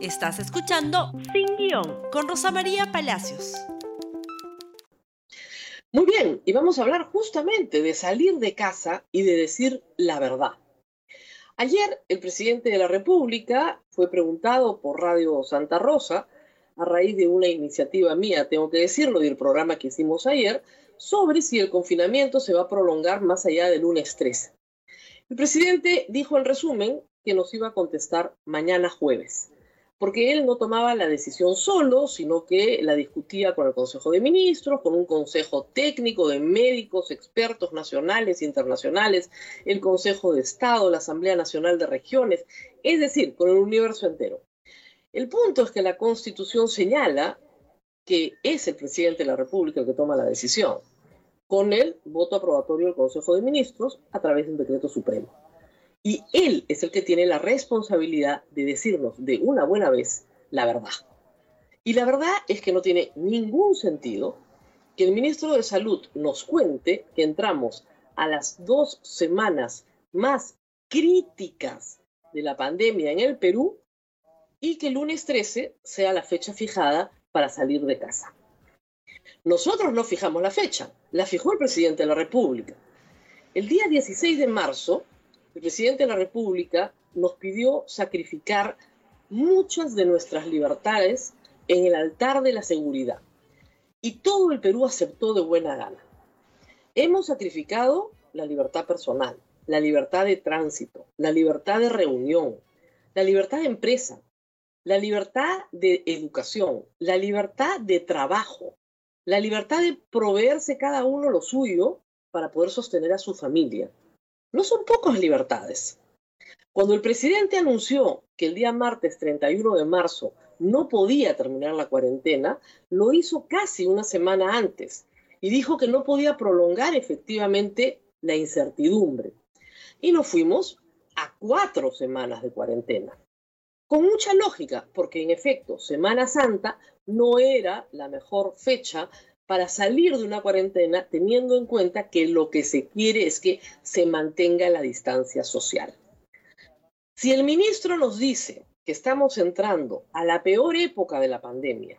Estás escuchando Sin Guión con Rosa María Palacios. Muy bien, y vamos a hablar justamente de salir de casa y de decir la verdad. Ayer el presidente de la República fue preguntado por Radio Santa Rosa, a raíz de una iniciativa mía, tengo que decirlo, del programa que hicimos ayer, sobre si el confinamiento se va a prolongar más allá del lunes 13. El presidente dijo en resumen que nos iba a contestar mañana jueves porque él no tomaba la decisión solo, sino que la discutía con el Consejo de Ministros, con un consejo técnico de médicos, expertos nacionales e internacionales, el Consejo de Estado, la Asamblea Nacional de Regiones, es decir, con el universo entero. El punto es que la Constitución señala que es el presidente de la República el que toma la decisión, con el voto aprobatorio del Consejo de Ministros a través de un decreto supremo. Y él es el que tiene la responsabilidad de decirnos de una buena vez la verdad. Y la verdad es que no tiene ningún sentido que el ministro de Salud nos cuente que entramos a las dos semanas más críticas de la pandemia en el Perú y que el lunes 13 sea la fecha fijada para salir de casa. Nosotros no fijamos la fecha, la fijó el presidente de la República. El día 16 de marzo el presidente de la República nos pidió sacrificar muchas de nuestras libertades en el altar de la seguridad. Y todo el Perú aceptó de buena gana. Hemos sacrificado la libertad personal, la libertad de tránsito, la libertad de reunión, la libertad de empresa, la libertad de educación, la libertad de trabajo, la libertad de proveerse cada uno lo suyo para poder sostener a su familia. No son pocas libertades. Cuando el presidente anunció que el día martes 31 de marzo no podía terminar la cuarentena, lo hizo casi una semana antes y dijo que no podía prolongar efectivamente la incertidumbre. Y nos fuimos a cuatro semanas de cuarentena. Con mucha lógica, porque en efecto Semana Santa no era la mejor fecha para salir de una cuarentena teniendo en cuenta que lo que se quiere es que se mantenga la distancia social. Si el ministro nos dice que estamos entrando a la peor época de la pandemia,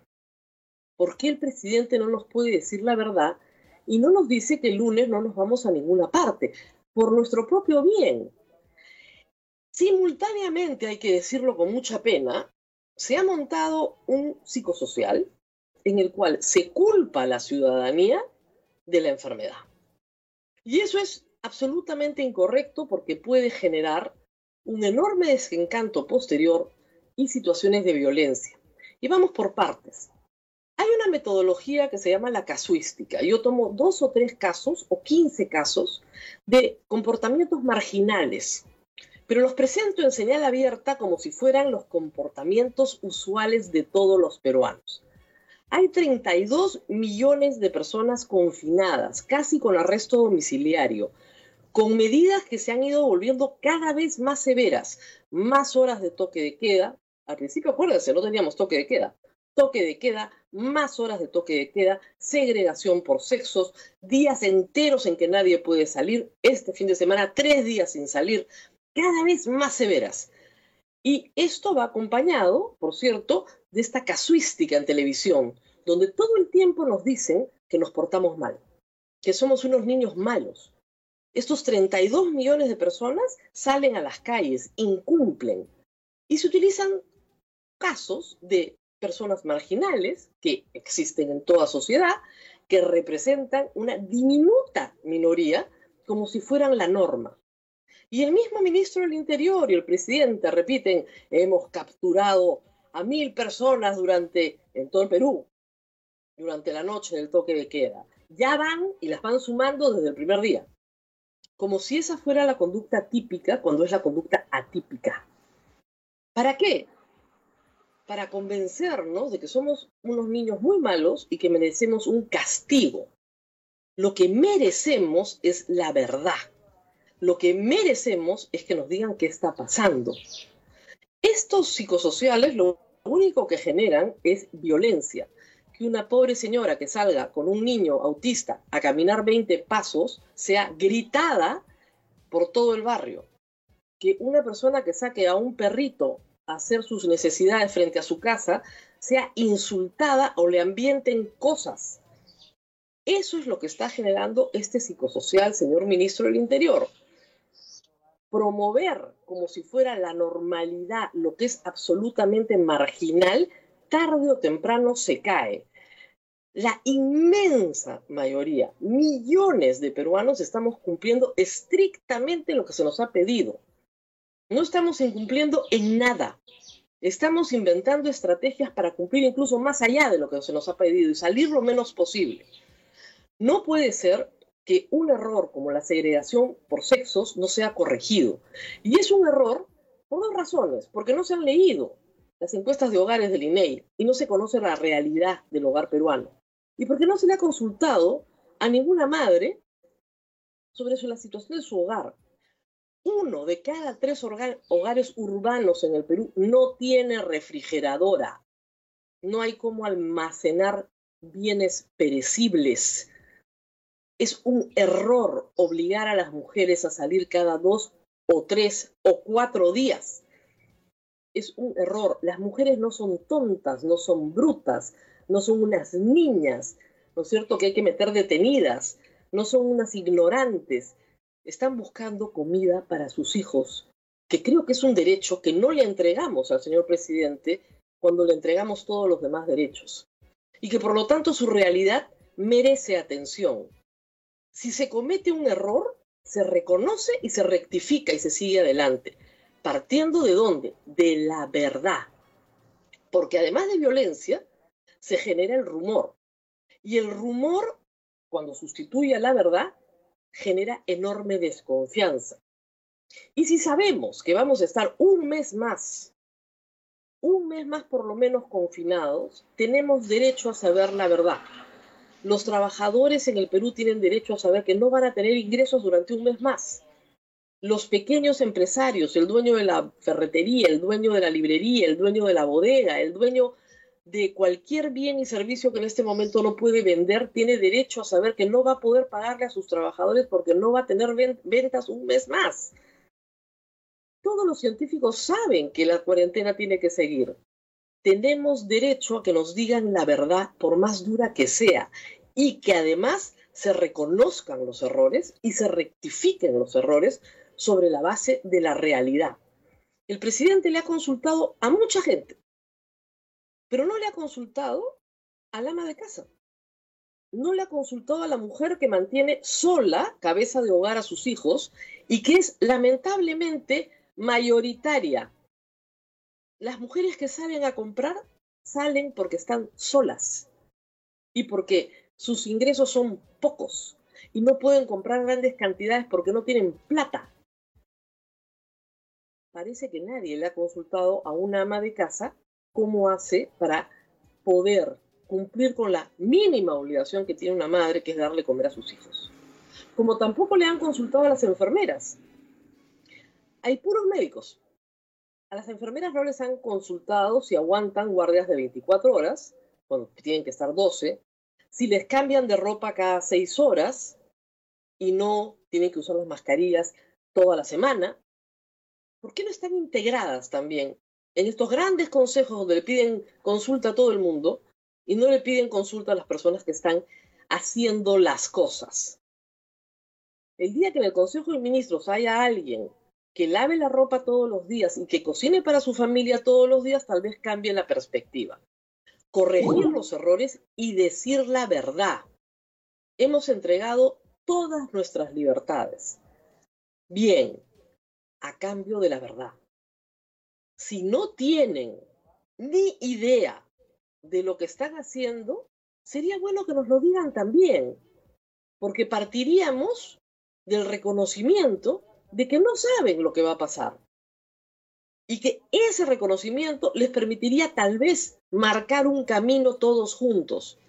¿por qué el presidente no nos puede decir la verdad y no nos dice que el lunes no nos vamos a ninguna parte? Por nuestro propio bien. Simultáneamente, hay que decirlo con mucha pena, se ha montado un psicosocial en el cual se culpa a la ciudadanía de la enfermedad. Y eso es absolutamente incorrecto porque puede generar un enorme desencanto posterior y situaciones de violencia. Y vamos por partes. Hay una metodología que se llama la casuística. Yo tomo dos o tres casos o quince casos de comportamientos marginales, pero los presento en señal abierta como si fueran los comportamientos usuales de todos los peruanos. Hay 32 millones de personas confinadas, casi con arresto domiciliario, con medidas que se han ido volviendo cada vez más severas, más horas de toque de queda. Al principio, acuérdense, no teníamos toque de queda. Toque de queda, más horas de toque de queda, segregación por sexos, días enteros en que nadie puede salir, este fin de semana tres días sin salir, cada vez más severas. Y esto va acompañado, por cierto, de esta casuística en televisión, donde todo el tiempo nos dicen que nos portamos mal, que somos unos niños malos. Estos 32 millones de personas salen a las calles, incumplen y se utilizan casos de personas marginales que existen en toda sociedad, que representan una diminuta minoría como si fueran la norma. Y el mismo ministro del Interior y el presidente repiten, hemos capturado a mil personas durante, en todo el Perú, durante la noche del toque de queda. Ya van y las van sumando desde el primer día. Como si esa fuera la conducta típica cuando es la conducta atípica. ¿Para qué? Para convencernos de que somos unos niños muy malos y que merecemos un castigo. Lo que merecemos es la verdad. Lo que merecemos es que nos digan qué está pasando. Estos psicosociales lo único que generan es violencia. Que una pobre señora que salga con un niño autista a caminar 20 pasos sea gritada por todo el barrio. Que una persona que saque a un perrito hacer sus necesidades frente a su casa sea insultada o le ambienten cosas. Eso es lo que está generando este psicosocial, señor ministro del Interior. Promover como si fuera la normalidad lo que es absolutamente marginal, tarde o temprano se cae. La inmensa mayoría, millones de peruanos, estamos cumpliendo estrictamente lo que se nos ha pedido. No estamos incumpliendo en nada. Estamos inventando estrategias para cumplir incluso más allá de lo que se nos ha pedido y salir lo menos posible. No puede ser que un error como la segregación por sexos no sea corregido. Y es un error por dos razones, porque no se han leído las encuestas de hogares del INEI y no se conoce la realidad del hogar peruano. Y porque no se le ha consultado a ninguna madre sobre la situación de su hogar. Uno de cada tres hogares urbanos en el Perú no tiene refrigeradora. No hay cómo almacenar bienes perecibles es un error obligar a las mujeres a salir cada dos o tres o cuatro días. Es un error. Las mujeres no son tontas, no son brutas, no son unas niñas, ¿no es cierto? Que hay que meter detenidas, no son unas ignorantes. Están buscando comida para sus hijos, que creo que es un derecho que no le entregamos al señor presidente cuando le entregamos todos los demás derechos. Y que por lo tanto su realidad merece atención. Si se comete un error, se reconoce y se rectifica y se sigue adelante. ¿Partiendo de dónde? De la verdad. Porque además de violencia, se genera el rumor. Y el rumor, cuando sustituye a la verdad, genera enorme desconfianza. Y si sabemos que vamos a estar un mes más, un mes más por lo menos confinados, tenemos derecho a saber la verdad los trabajadores en el Perú tienen derecho a saber que no van a tener ingresos durante un mes más. Los pequeños empresarios, el dueño de la ferretería, el dueño de la librería, el dueño de la bodega, el dueño de cualquier bien y servicio que en este momento no puede vender, tiene derecho a saber que no va a poder pagarle a sus trabajadores porque no va a tener ventas un mes más. Todos los científicos saben que la cuarentena tiene que seguir tenemos derecho a que nos digan la verdad por más dura que sea y que además se reconozcan los errores y se rectifiquen los errores sobre la base de la realidad. El presidente le ha consultado a mucha gente, pero no le ha consultado al ama de casa. No le ha consultado a la mujer que mantiene sola cabeza de hogar a sus hijos y que es lamentablemente mayoritaria las mujeres que salen a comprar salen porque están solas y porque sus ingresos son pocos y no pueden comprar grandes cantidades porque no tienen plata. Parece que nadie le ha consultado a una ama de casa cómo hace para poder cumplir con la mínima obligación que tiene una madre, que es darle comer a sus hijos. Como tampoco le han consultado a las enfermeras. Hay puros médicos, a las enfermeras no les han consultado si aguantan guardias de 24 horas, cuando tienen que estar 12, si les cambian de ropa cada 6 horas y no tienen que usar las mascarillas toda la semana. ¿Por qué no están integradas también en estos grandes consejos donde le piden consulta a todo el mundo y no le piden consulta a las personas que están haciendo las cosas? El día que en el Consejo de Ministros haya alguien que lave la ropa todos los días y que cocine para su familia todos los días, tal vez cambie la perspectiva. Corregir los errores y decir la verdad. Hemos entregado todas nuestras libertades. Bien, a cambio de la verdad. Si no tienen ni idea de lo que están haciendo, sería bueno que nos lo digan también, porque partiríamos del reconocimiento de que no saben lo que va a pasar. Y que ese reconocimiento les permitiría tal vez marcar un camino todos juntos,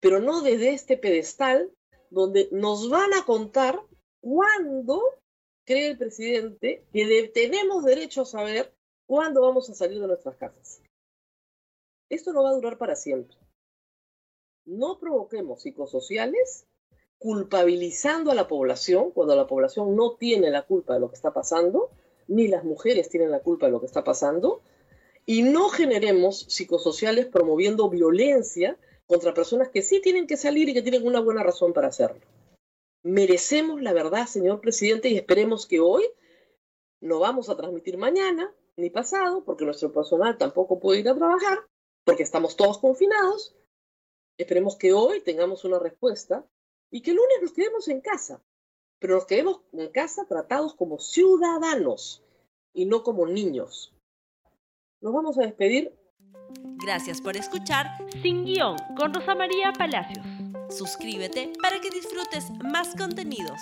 pero no desde este pedestal donde nos van a contar cuándo cree el presidente que tenemos derecho a saber cuándo vamos a salir de nuestras casas. Esto no va a durar para siempre. No provoquemos psicosociales culpabilizando a la población cuando la población no tiene la culpa de lo que está pasando, ni las mujeres tienen la culpa de lo que está pasando, y no generemos psicosociales promoviendo violencia contra personas que sí tienen que salir y que tienen una buena razón para hacerlo. Merecemos la verdad, señor presidente, y esperemos que hoy no vamos a transmitir mañana ni pasado, porque nuestro personal tampoco puede ir a trabajar, porque estamos todos confinados. Esperemos que hoy tengamos una respuesta y que el lunes nos quedemos en casa, pero nos quedemos en casa tratados como ciudadanos y no como niños. Nos vamos a despedir. Gracias por escuchar Sin Guión con Rosa María Palacios. Suscríbete para que disfrutes más contenidos.